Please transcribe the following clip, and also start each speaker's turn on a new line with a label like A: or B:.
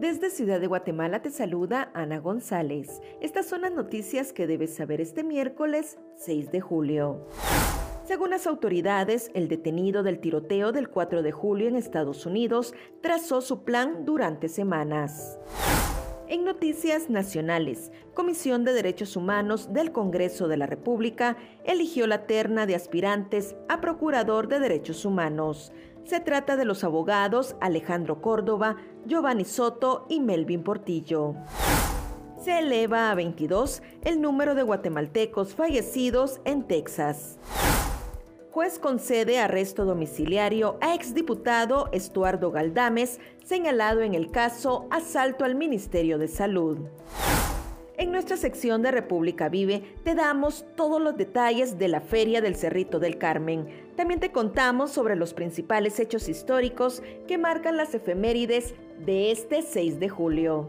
A: Desde Ciudad de Guatemala te saluda Ana González. Estas son las noticias que debes saber este miércoles 6 de julio. Según las autoridades, el detenido del tiroteo del 4 de julio en Estados Unidos trazó su plan durante semanas. En noticias nacionales, Comisión de Derechos Humanos del Congreso de la República eligió la terna de aspirantes a Procurador de Derechos Humanos. Se trata de los abogados Alejandro Córdoba, Giovanni Soto y Melvin Portillo. Se eleva a 22 el número de guatemaltecos fallecidos en Texas juez concede arresto domiciliario a exdiputado Estuardo Galdames, señalado en el caso Asalto al Ministerio de Salud. En nuestra sección de República Vive te damos todos los detalles de la Feria del Cerrito del Carmen. También te contamos sobre los principales hechos históricos que marcan las efemérides de este 6 de julio.